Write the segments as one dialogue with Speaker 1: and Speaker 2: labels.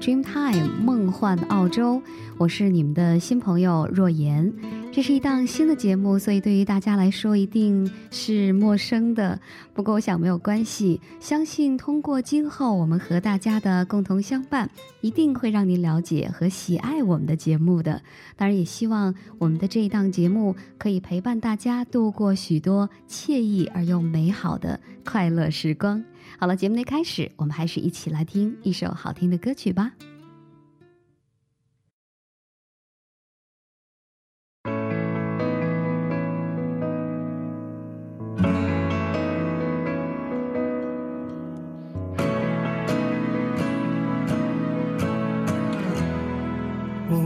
Speaker 1: Dreamtime 梦幻澳洲，我是你们的新朋友若言。这是一档新的节目，所以对于大家来说一定是陌生的。不过我想没有关系，相信通过今后我们和大家的共同相伴，一定会让您了解和喜爱我们的节目的。当然，也希望我们的这一档节目可以陪伴大家度过许多惬意而又美好的快乐时光。好了，节目的开始，我们还是一起来听一首好听的歌曲吧。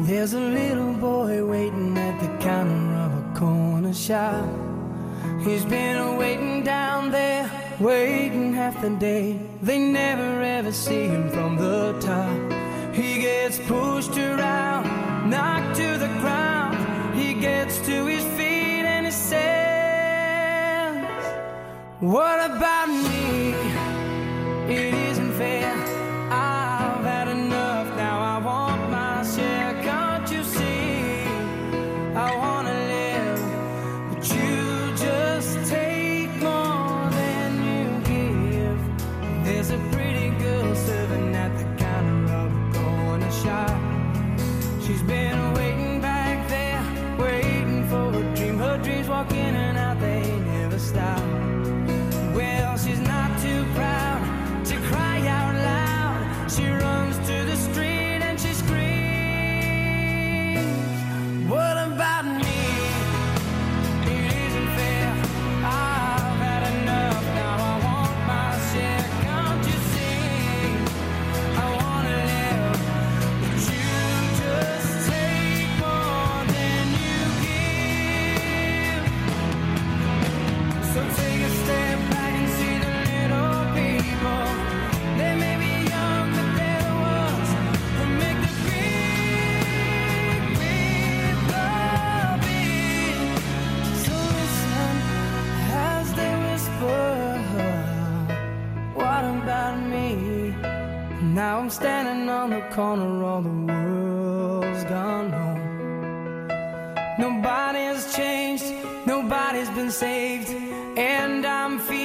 Speaker 2: There's a little boy waiting at the counter of a corner shop. He's been waiting down there, waiting half the day. They never ever see him from the top. He gets pushed around, knocked to the ground. He gets to his feet and he says, What about me? It isn't fair. Now I'm standing on the corner, all the world's gone home. Nobody's changed, nobody's been saved, and I'm feeling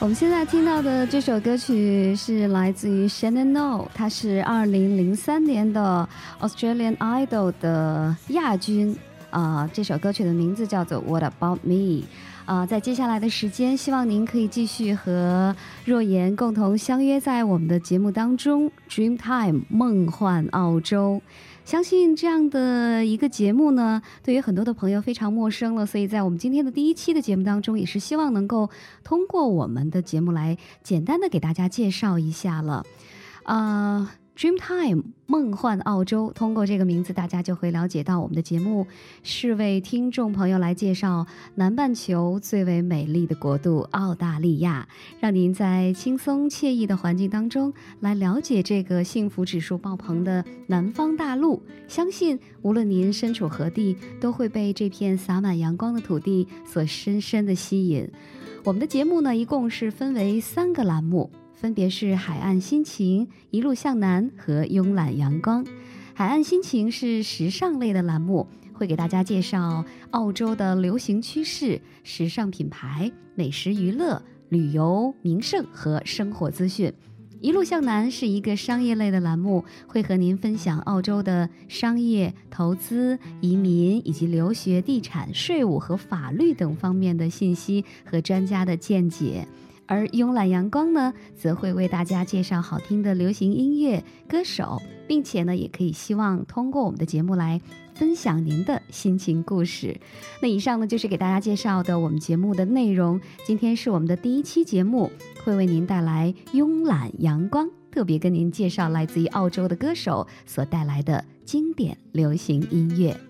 Speaker 1: 我们现在听到的这首歌曲是来自于 Shannon O，他是二零零三年的 Australian Idol 的亚军。啊、这首歌曲的名字叫做 What About Me。啊、在接下来的时间，希望您可以继续和若言共同相约在我们的节目当中，Dreamtime 梦幻澳洲。相信这样的一个节目呢，对于很多的朋友非常陌生了，所以在我们今天的第一期的节目当中，也是希望能够通过我们的节目来简单的给大家介绍一下了。啊、Dreamtime 梦幻澳洲，通过这个名字，大家就会了解到我们的节目是为听众朋友来介绍南半球最为美丽的国度澳大利亚，让您在轻松惬意的环境当中来了解这个幸福指数爆棚的南方大陆。相信无论您身处何地，都会被这片洒满阳光的土地所深深的吸引。我们的节目呢，一共是分为三个栏目。分别是海岸心情、一路向南和慵懒阳光。海岸心情是时尚类的栏目，会给大家介绍澳洲的流行趋势、时尚品牌、美食娱乐、旅游名胜和生活资讯。一路向南是一个商业类的栏目，会和您分享澳洲的商业、投资、移民以及留学、地产、税务和法律等方面的信息和专家的见解。而慵懒阳光呢，则会为大家介绍好听的流行音乐、歌手，并且呢，也可以希望通过我们的节目来分享您的心情故事。那以上呢，就是给大家介绍的我们节目的内容。今天是我们的第一期节目，会为您带来慵懒阳光，特别跟您介绍来自于澳洲的歌手所带来的经典流行音乐。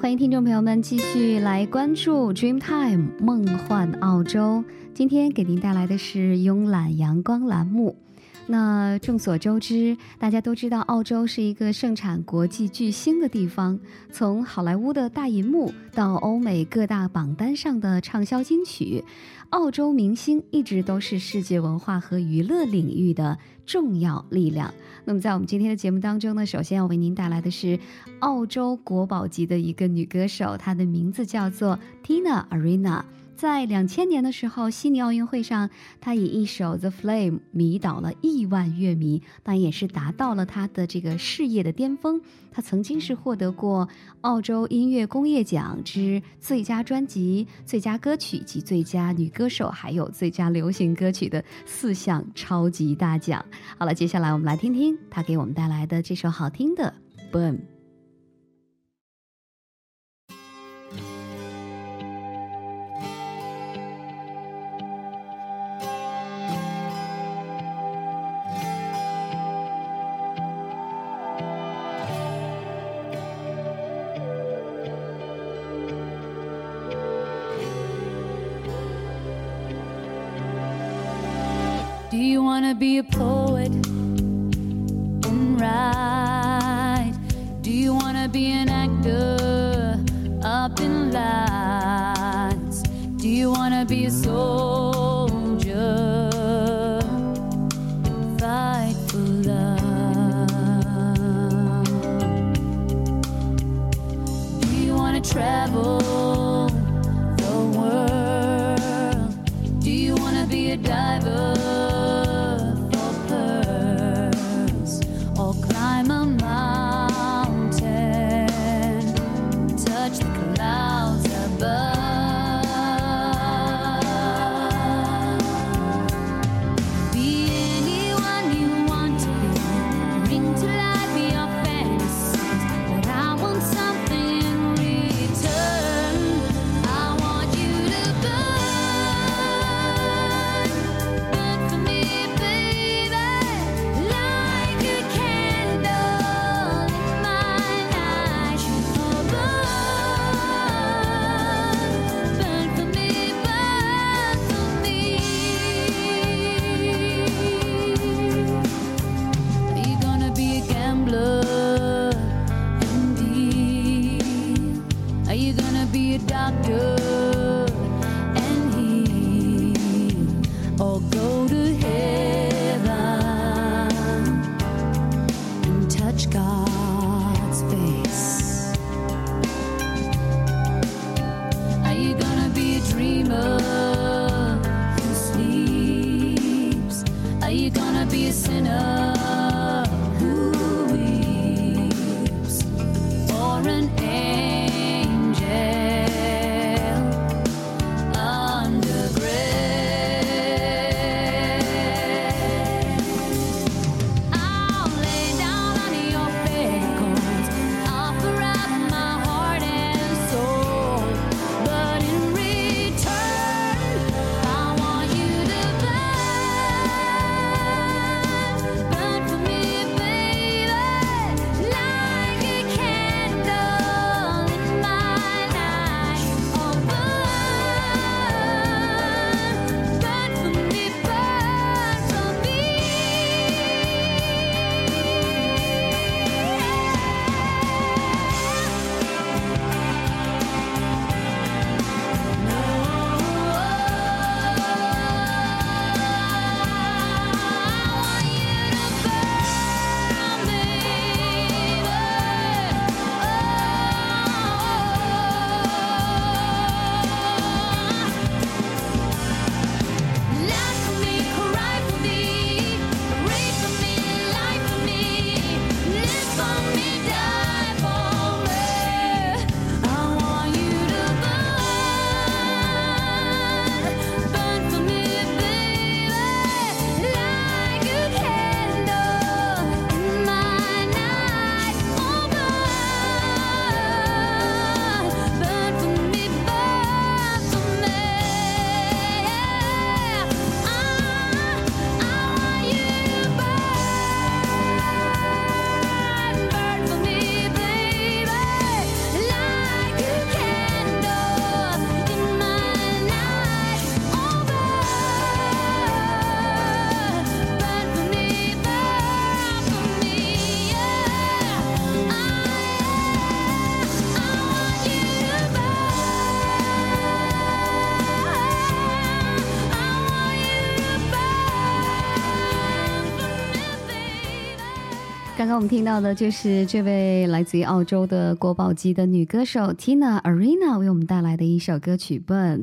Speaker 1: 欢迎听众朋友们继续来关注 Dreamtime 梦幻澳洲。今天给您带来的是慵懒阳光栏目。那众所周知，大家都知道，澳洲是一个盛产国际巨星的地方。从好莱坞的大银幕到欧美各大榜单上的畅销金曲，澳洲明星一直都是世界文化和娱乐领域的重要力量。那么，在我们今天的节目当中呢，首先要为您带来的是澳洲国宝级的一个女歌手，她的名字叫做 Tina Arena。在两千年的时候，悉尼奥运会上，他以一首《The Flame》迷倒了亿万乐迷，但也是达到了他的这个事业的巅峰。他曾经是获得过澳洲音乐工业奖之最佳专辑、最佳歌曲及最佳女歌手，还有最佳流行歌曲的四项超级大奖。好了，接下来我们来听听他给我们带来的这首好听的《Boom》。Be a poet
Speaker 3: 我们听到的就是这位来自于澳洲的国宝级的女歌手 Tina Arena 为我们带来的一首歌曲《Burn》。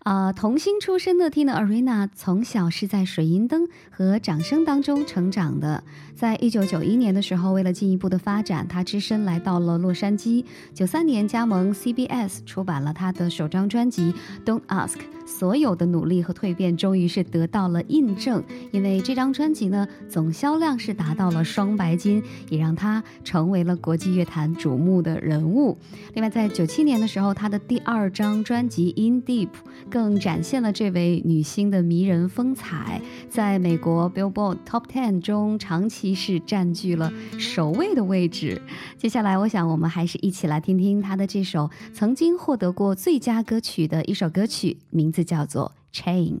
Speaker 3: 啊，童星出身的 Tina Arena 从小是在水银灯和掌声当中成长的。在一九九一年的时候，为了进一步的发展，她只身来到了洛杉矶。九三年加盟 CBS，出版了她的首张专辑《Don't Ask》。所有的努力和蜕变，终于是得到了印证。因为这张专辑呢，总销量是达到了双白金，也让她成为了国际乐坛瞩目的人物。另外，在九七年的时候，她的第二张专辑《In Deep》更展现了这位女星的迷人风采，在美国 Billboard Top Ten 中长期。是占据了首位的位置。接下来，我想我们还是一起来听听他的这首曾经获得过最佳歌曲的一首歌曲，名名字叫做《Chains》。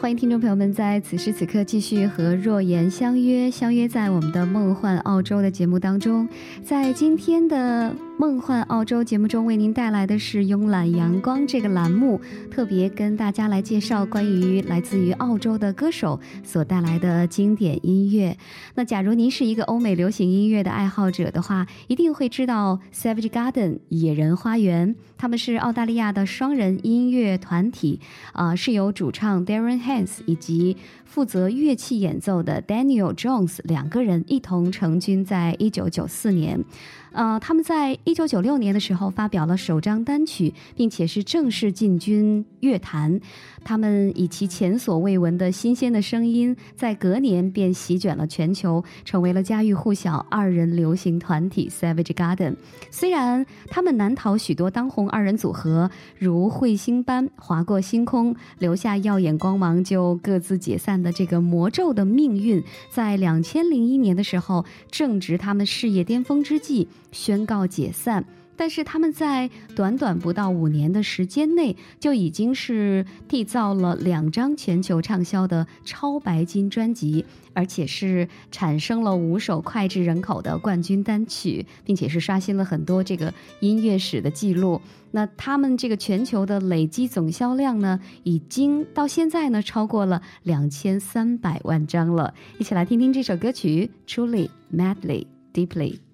Speaker 1: 欢迎听众朋友们在此时此刻继续和若言相约，相约在我们的梦幻澳洲的节目当中，在今天的。梦幻澳洲节目中为您带来的是慵懒阳光这个栏目，特别跟大家来介绍关于来自于澳洲的歌手所带来的经典音乐。那假如您是一个欧美流行音乐的爱好者的话，一定会知道 Savage Garden 野人花园，他们是澳大利亚的双人音乐团体，啊，是由主唱 Darren Hans 以及负责乐器演奏的 Daniel Jones 两个人一同成军，在一九九四年。呃，他们在一九九六年的时候发表了首张单曲，并且是正式进军乐坛。他们以其前所未闻的新鲜的声音，在隔年便席卷了全球，成为了家喻户晓二人流行团体 Savage Garden。虽然他们难逃许多当红二人组合如彗星般划过星空，留下耀眼光芒就各自解散的这个魔咒的命运，在两千零一年的时候，正值他们事业巅峰之际。宣告解散，但是他们在短短不到五年的时间内，就已经是缔造了两张全球畅销的超白金专辑，而且是产生了五首脍炙人口的冠军单曲，并且是刷新了很多这个音乐史的记录。那他们这个全球的累积总销量呢，已经到现在呢超过了两千三百万张了。一起来听听这首歌曲：Truly, Madly, Deeply。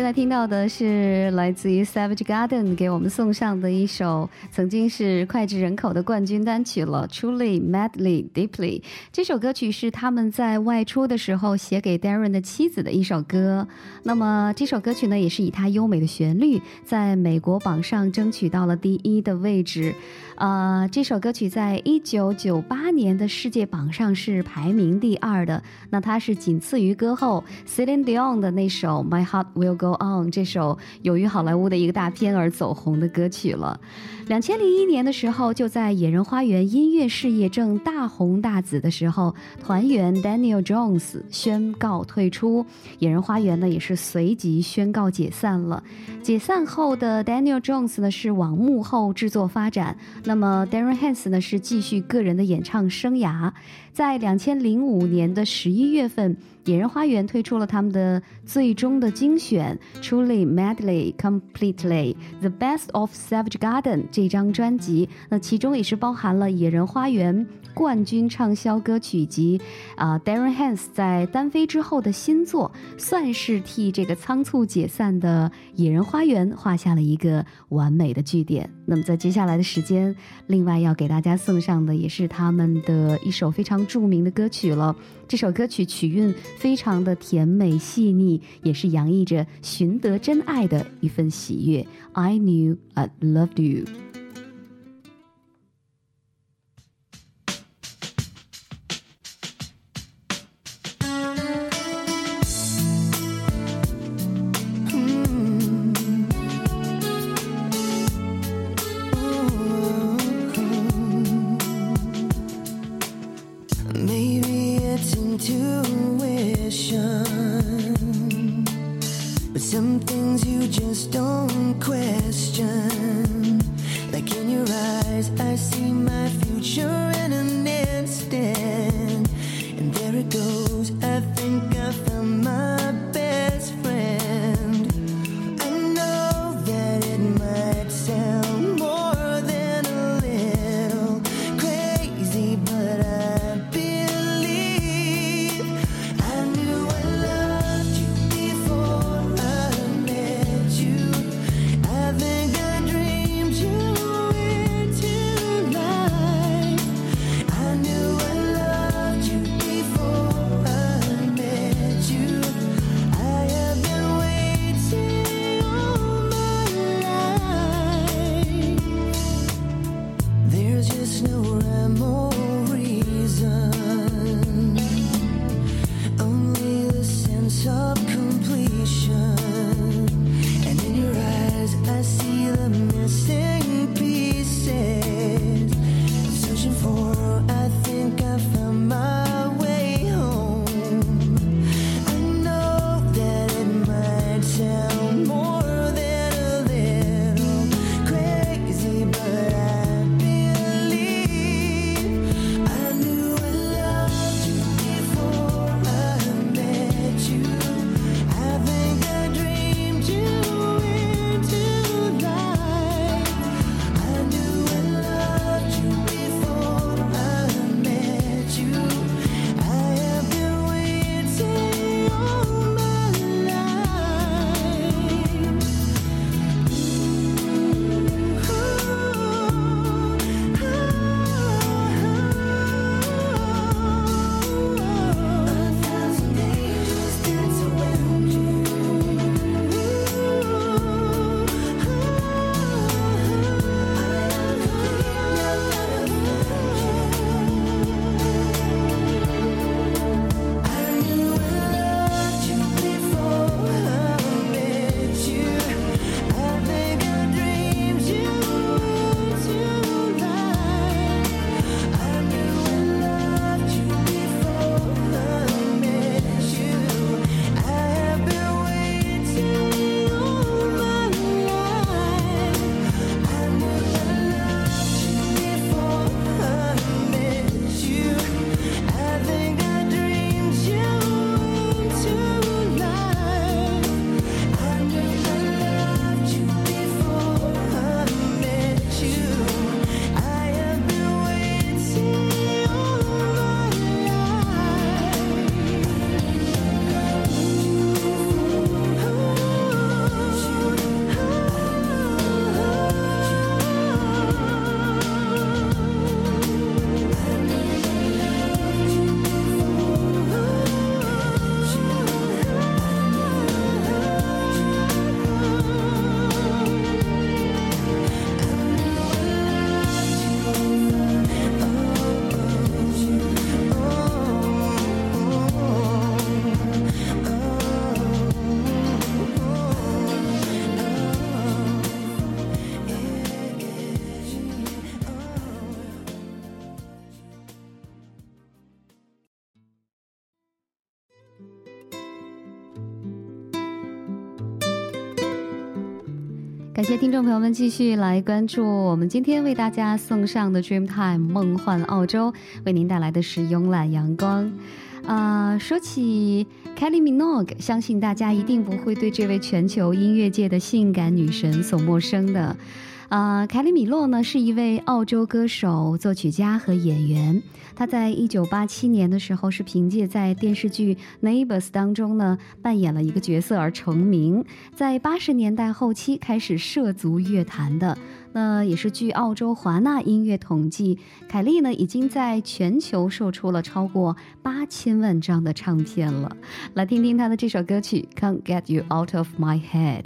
Speaker 1: 现在听到的是来自于 Savage Garden 给我们送上的一首曾经是脍炙人口的冠军单曲了，Truly Madly Deeply。这首歌曲是他们在外出的时候写给 Darren 的妻子的一首歌。那么这首歌曲呢，也是以它优美的旋律，在美国榜上争取到了第一的位置。呃，这首歌曲在一九九八年的世界榜上是排名第二的，那它是仅次于歌后 Celine Dion 的那首 My Heart Will Go On 这首由于好莱坞的一个大片而走红的歌曲了。两千零一年的时候，就在野人花园音乐事业正大红大紫的时候，团员 Daniel Jones 宣告退出，野人花园呢也是随即宣告解散了。解散后的 Daniel Jones 呢是往幕后制作发展，那么 Darren Hans 呢是继续个人的演唱生涯。在两千零五年的十一月份，野人花园推出了他们的最终的精选《Truly Madly Completely The Best of Savage Garden》这张专辑，那其中也是包含了野人花园冠军畅销歌曲及啊 Darren Hans 在单飞之后的新作，算是替这个仓促解散的野人花园画下了一个完美的句点。那么在接下来的时间，另外要给大家送上的也是他们的一首非常著名的歌曲了。这首歌曲曲韵非常的甜美细腻，也是洋溢着寻得真爱的一份喜悦。I knew I loved you。
Speaker 4: go
Speaker 5: 感谢听众朋友们继续来关注我们今天为大家送上的 Dreamtime 梦幻澳洲，为您带来的是慵懒阳光。啊、说起 Kelly Minogue，相信大家一定不会对这位全球音乐界的性感女神所陌生的。啊、凯里米洛呢是一位澳洲歌手、作曲家和演员。他在一九八七年的时候是凭借在电视剧《Neighbors》当中呢扮演了一个角色而成名，在八十年代后期开始涉足乐坛的。那也是据澳洲华纳音乐统计，凯莉呢已经在全球售出了超过八千万张的唱片了。来听听她的这首歌曲《Can't Get You Out of My Head》。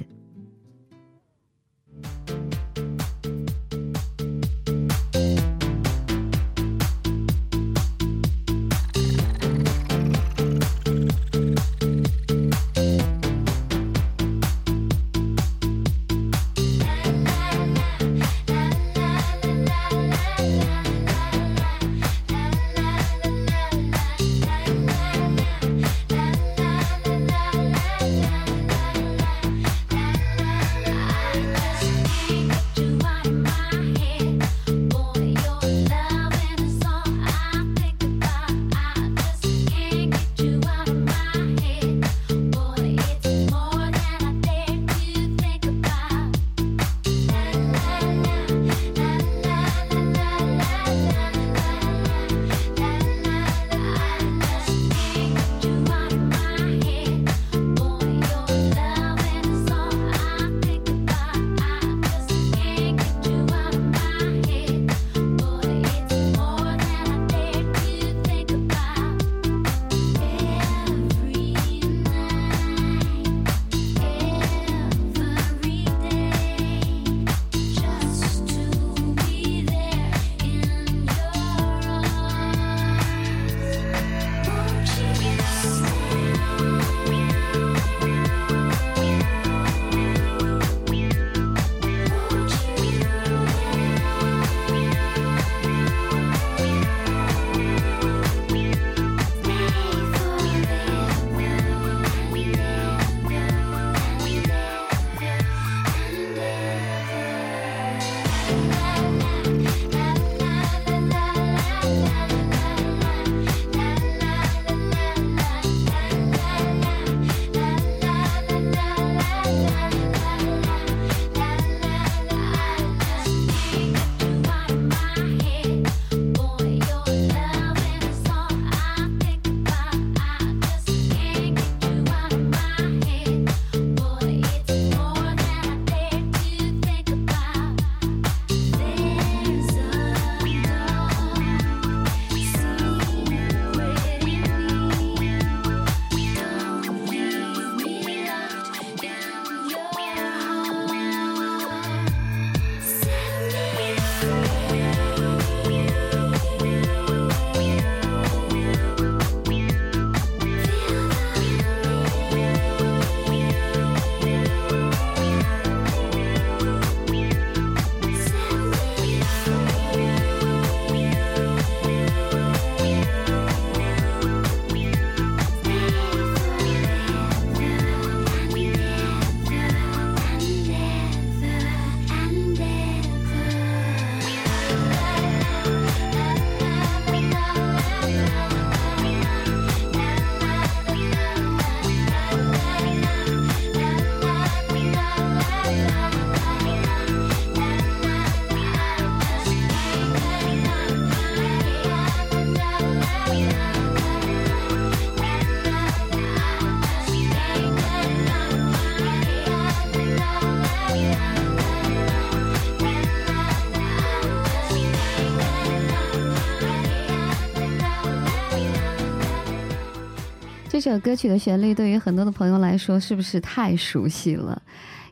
Speaker 5: 这首歌曲的旋律对于很多的朋友来说，是不是太熟悉了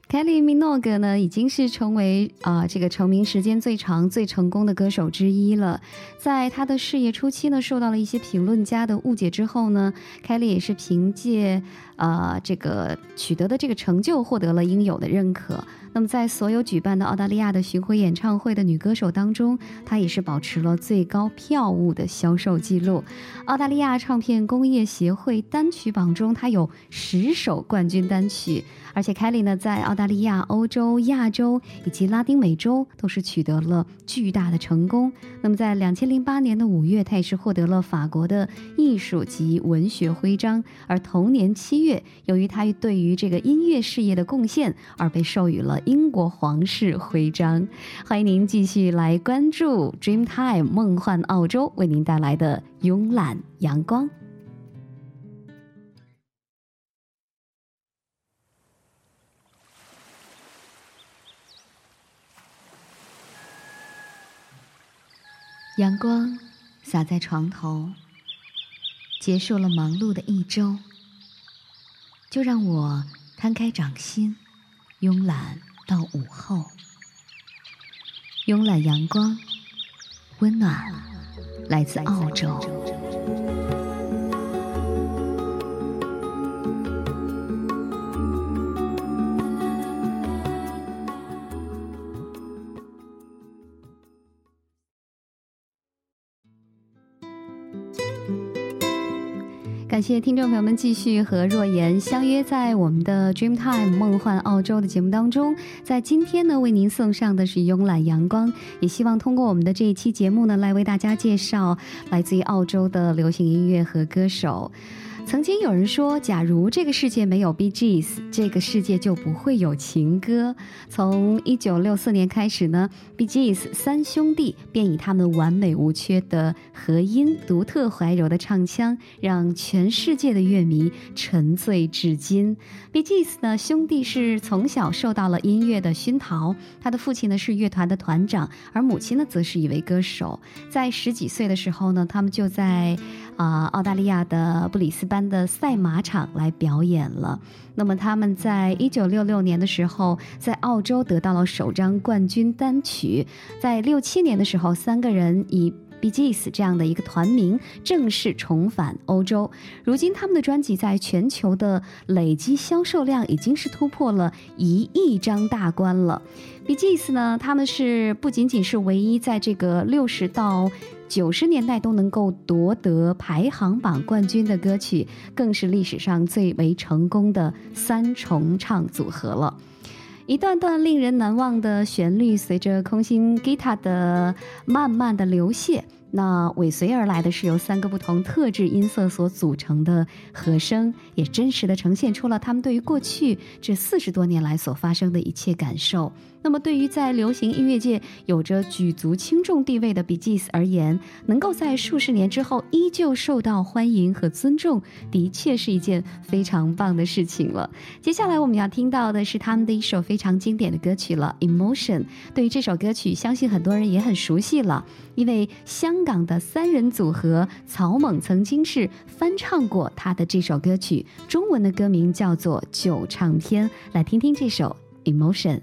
Speaker 5: ？Kelly Minogue 呢，已经是成为啊、这个成名时间最长、最成功的歌手之一了。在他的事业初期呢，受到了一些评论家的误解之后呢，Kelly 也是凭借呃这个取得的这个成就，获得了应有的认可。
Speaker 1: 那么在所有举办的澳大利亚的巡回演唱会的女歌手当中，她也是保持了最高票务的销售记录。澳大利亚唱片工业协会单曲榜中，她有十首冠军单曲。而且凯莉呢，在澳大利亚、欧洲、亚洲以及拉丁美洲都是取得了巨大的成功。那么在两千零八年的五月，她也是获得了法国的艺术及文学徽章。而同年七月，由于她对于这个音乐事业的贡献，而被授予了英国皇室徽章。欢迎您继续来关注 Dreamtime 梦幻澳洲为您带来的慵懒阳光。阳光洒在床头，结束了忙碌的一周，就让我摊开掌心，慵懒到午后。慵懒阳光，温暖来自澳洲。感谢听众朋友们继续和若言相约在我们的 Dreamtime 梦幻澳洲的节目当中。在今天呢，为您送上的是慵懒阳光，也希望通过我们的这一期节目呢，来为大家介绍来自于澳洲的流行音乐和歌手。曾经有人说，假如这个世界没有 B.G.S，这个世界就不会有情歌。从一九六四年开始呢，B.G.S 三兄弟便以他们完美无缺的和音、独特怀柔的唱腔，让全世界的乐迷沉醉至今。B.G.S 呢，兄弟是从小受到了音乐的熏陶，他的父亲呢是乐团的团长，而母亲呢则是一位歌手。在十几岁的时候呢，他们就在啊、澳大利亚的布里斯班的赛马场来表演了。那么他们在一九六六年的时候，在澳洲得到了首张冠军单曲。在六七年的时候，三个人以 Bee Gees 这样的一个团名正式重返欧洲。如今，他们的专辑在全球的累积销售量已经是突破了一亿张大关了。Bee Gees 呢，他们是不仅仅是唯一在这个六十到九十年代都能够夺得排行榜冠军的歌曲，更是历史上最为成功的三重唱组合了。一段段令人难忘的旋律，随着空心吉他的慢慢的流泻，那尾随而来的是由三个不同特质音色所组成的和声，也真实的呈现出了他们对于过去这四十多年来所发生的一切感受。那么，对于在流行音乐界有着举足轻重地位的 Bee Gees 而言，能够在数十年之后依旧受到欢迎和尊重，的确是一件非常棒的事情了。接下来我们要听到的是他们的一首非常经典的歌曲了，《Emotion》。对于这首歌曲，相信很多人也很熟悉了，因为香港的三人组合草蜢曾经是翻唱过他的这首歌曲，中文的歌名叫做《旧唱片》。来听听这首《Emotion》。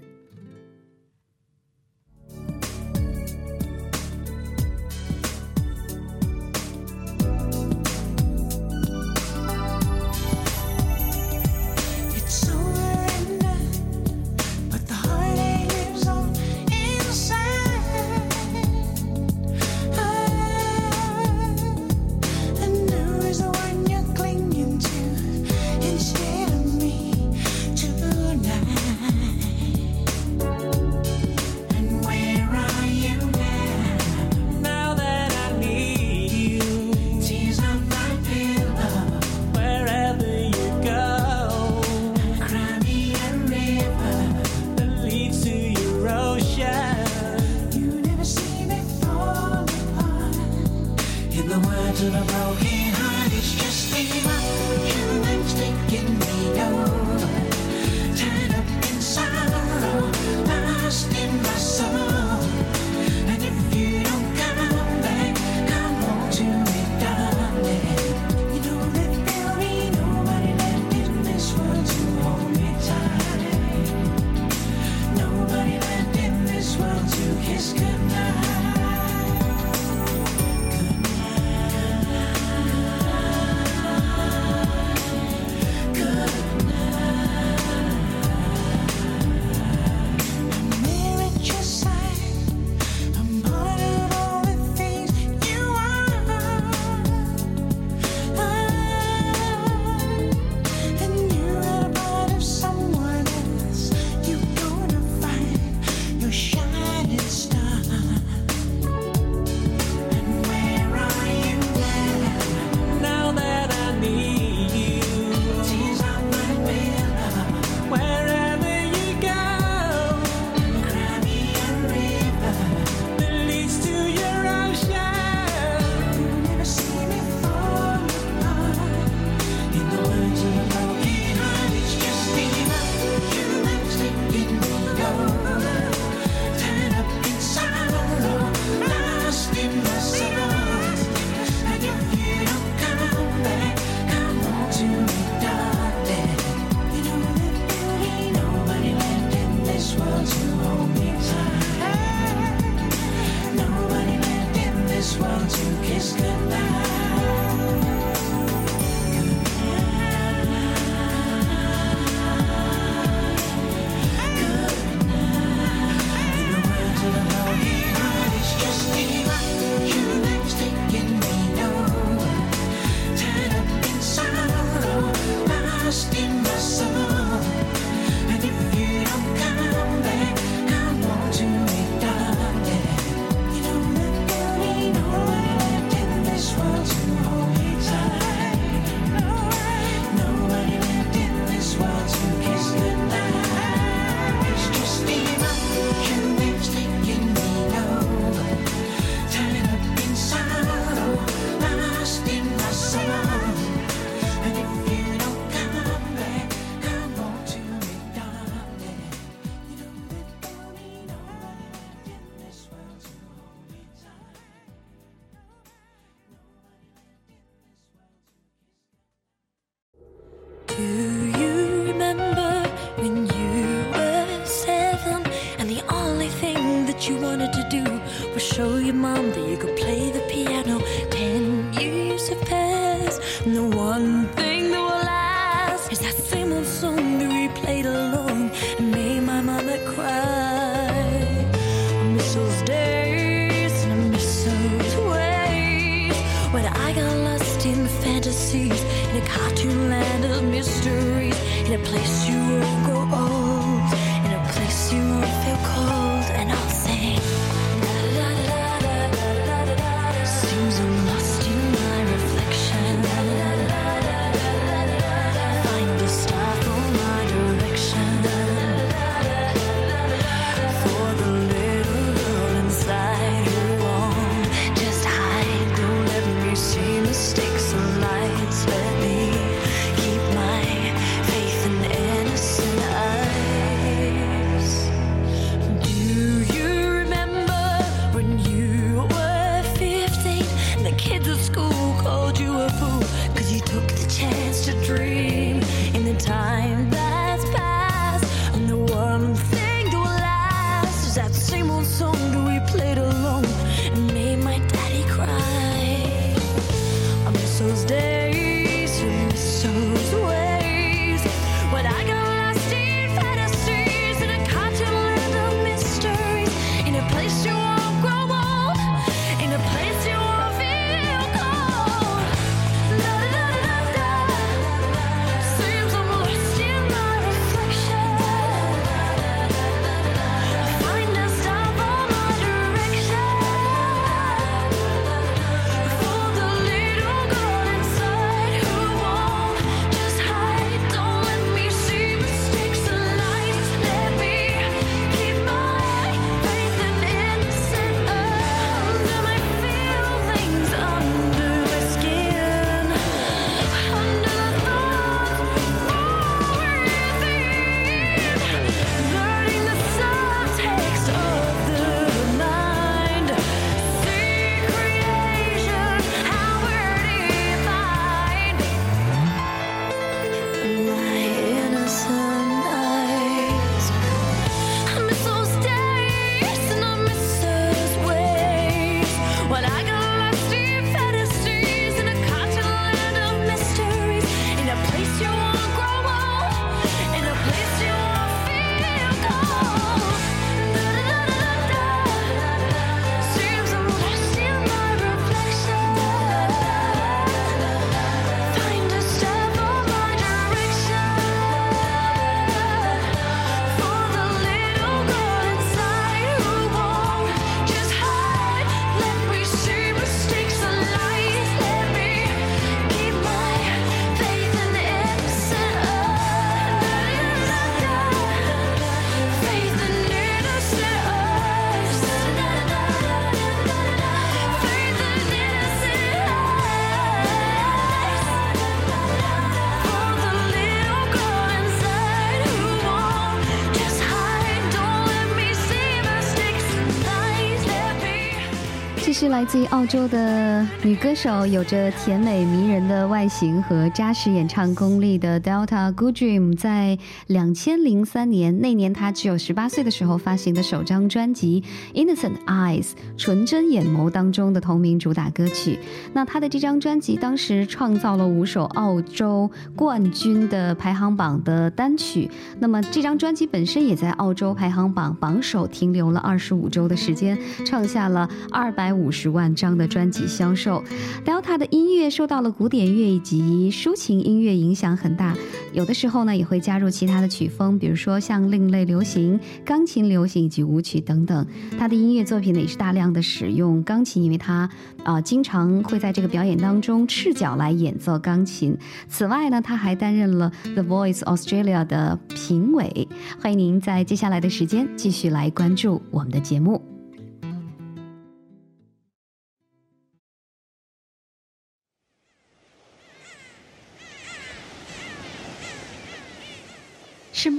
Speaker 1: 是来自于澳洲的女歌手，有着甜美迷人的外形和扎实演唱功力的 Delta Goodrem，在两千零三年那年，她只有十八岁的时候发行的首张专辑《Innocent Eyes》纯真眼眸当中的同名主打歌曲。那她的这张专辑当时创造了五首澳洲冠军的排行榜的单曲。那么这张专辑本身也在澳洲排行榜榜首停留了二十五周的时间，创下了二百五十万张的专辑销售。Delta 的音乐受到了古典乐以及抒情音乐影响很大，有的时候呢也会加入其他的曲风，比如说像另类流行、钢琴流行以及舞曲等等。他的音乐作品呢也是大量的使用钢琴，因为他啊、经常会在这个表演当中赤脚来演奏钢琴。此外呢，他还担任了 The Voice Australia 的评委。欢迎您在接下来的时间继续来关注我们的节目。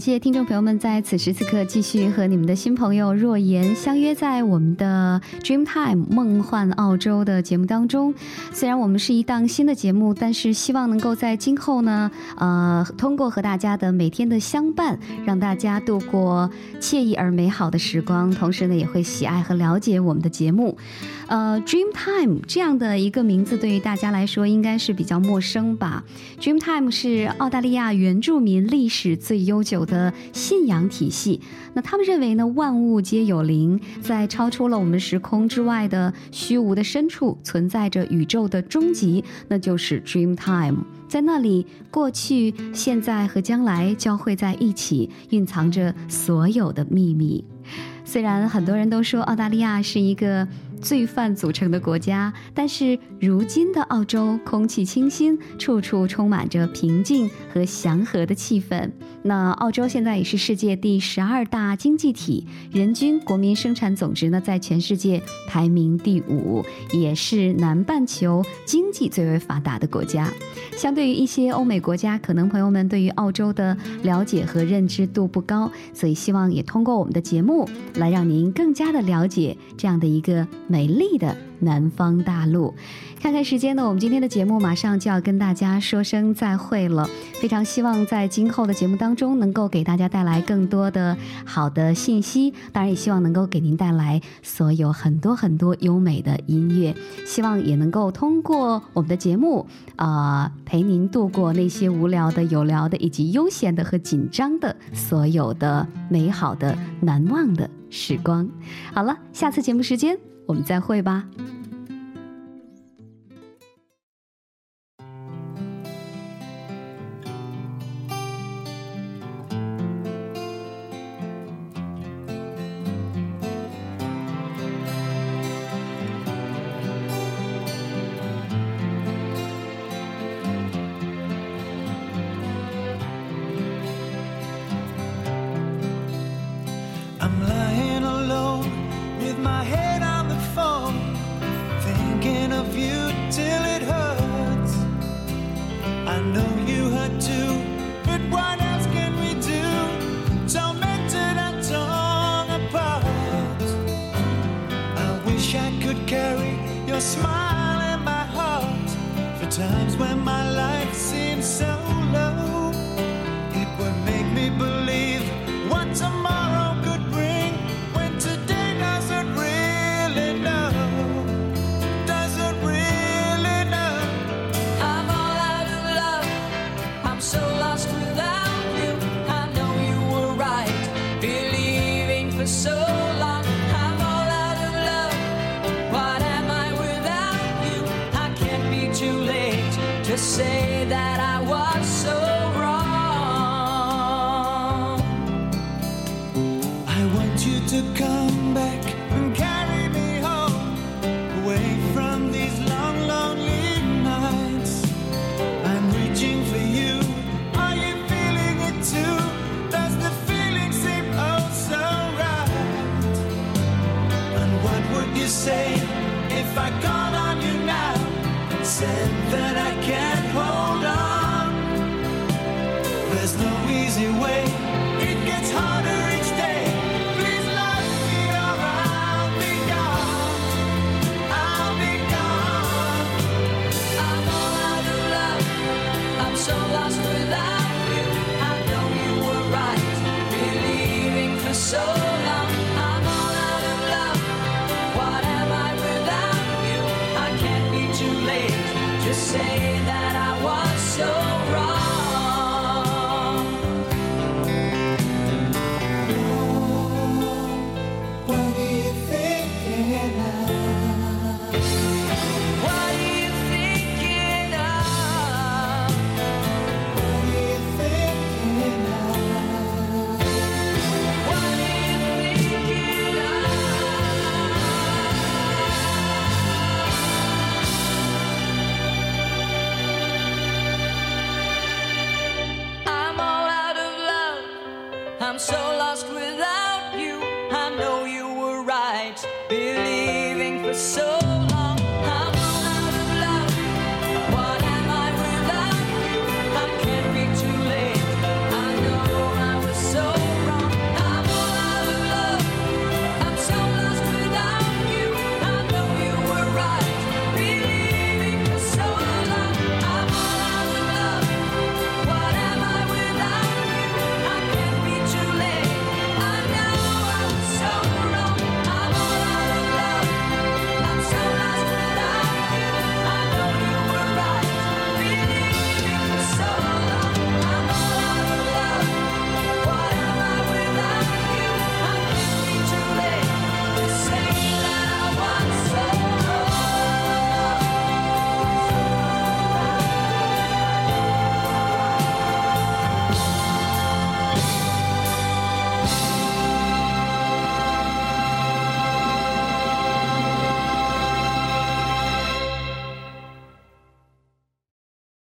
Speaker 1: 感谢听众朋友们在此时此刻继续和你们的新朋友若言相约在我们的 Dreamtime 梦幻澳洲的节目当中。虽然我们是一档新的节目，但是希望能够在今后呢，呃，通过和大家的每天的相伴，让大家度过惬意而美好的时光，同时呢，也会喜爱和了解我们的节目。呃，Dreamtime 这样的一个名字对于大家来说应该是比较陌生吧？Dreamtime 是澳大利亚原住民历史最悠久的信仰体系。那他们认为呢，万物皆有灵，在超出了我们时空之外的虚无的深处，存在着宇宙的终极，那就是 Dreamtime。在那里，过去、现在和将来交汇在一起，蕴藏着所有的秘密。虽然很多人都说澳大利亚是一个罪犯组成的国家，但是如今的澳洲空气清新，处处充满着平静和祥和的气氛。那澳洲现在也是世界第十二大经济体，人均国民生产总值呢在全世界排名第五，也是南半球经济最为发达的国家。相对于一些欧美国家，可能朋友们对于澳洲的了解和认知度不高，所以希望也通过我们的节目来让您更加的了解这样的一个美丽的南方大陆。看看时间呢，我们今天的节目马上就要跟大家说声再会了。非常希望在今后的节目当中能够给大家带来更多的好的信息，当然也希望能够给您带来所有很多很多优美的音乐。希望也能够通过我们的节目，啊、陪您度过那些无聊的、有聊的，以及悠闲的和紧张的所有的美好的、难忘的时光。好了，下次节目时间我们再会吧。
Speaker 2: Could carry your smile in my heart for times when my life seems
Speaker 4: so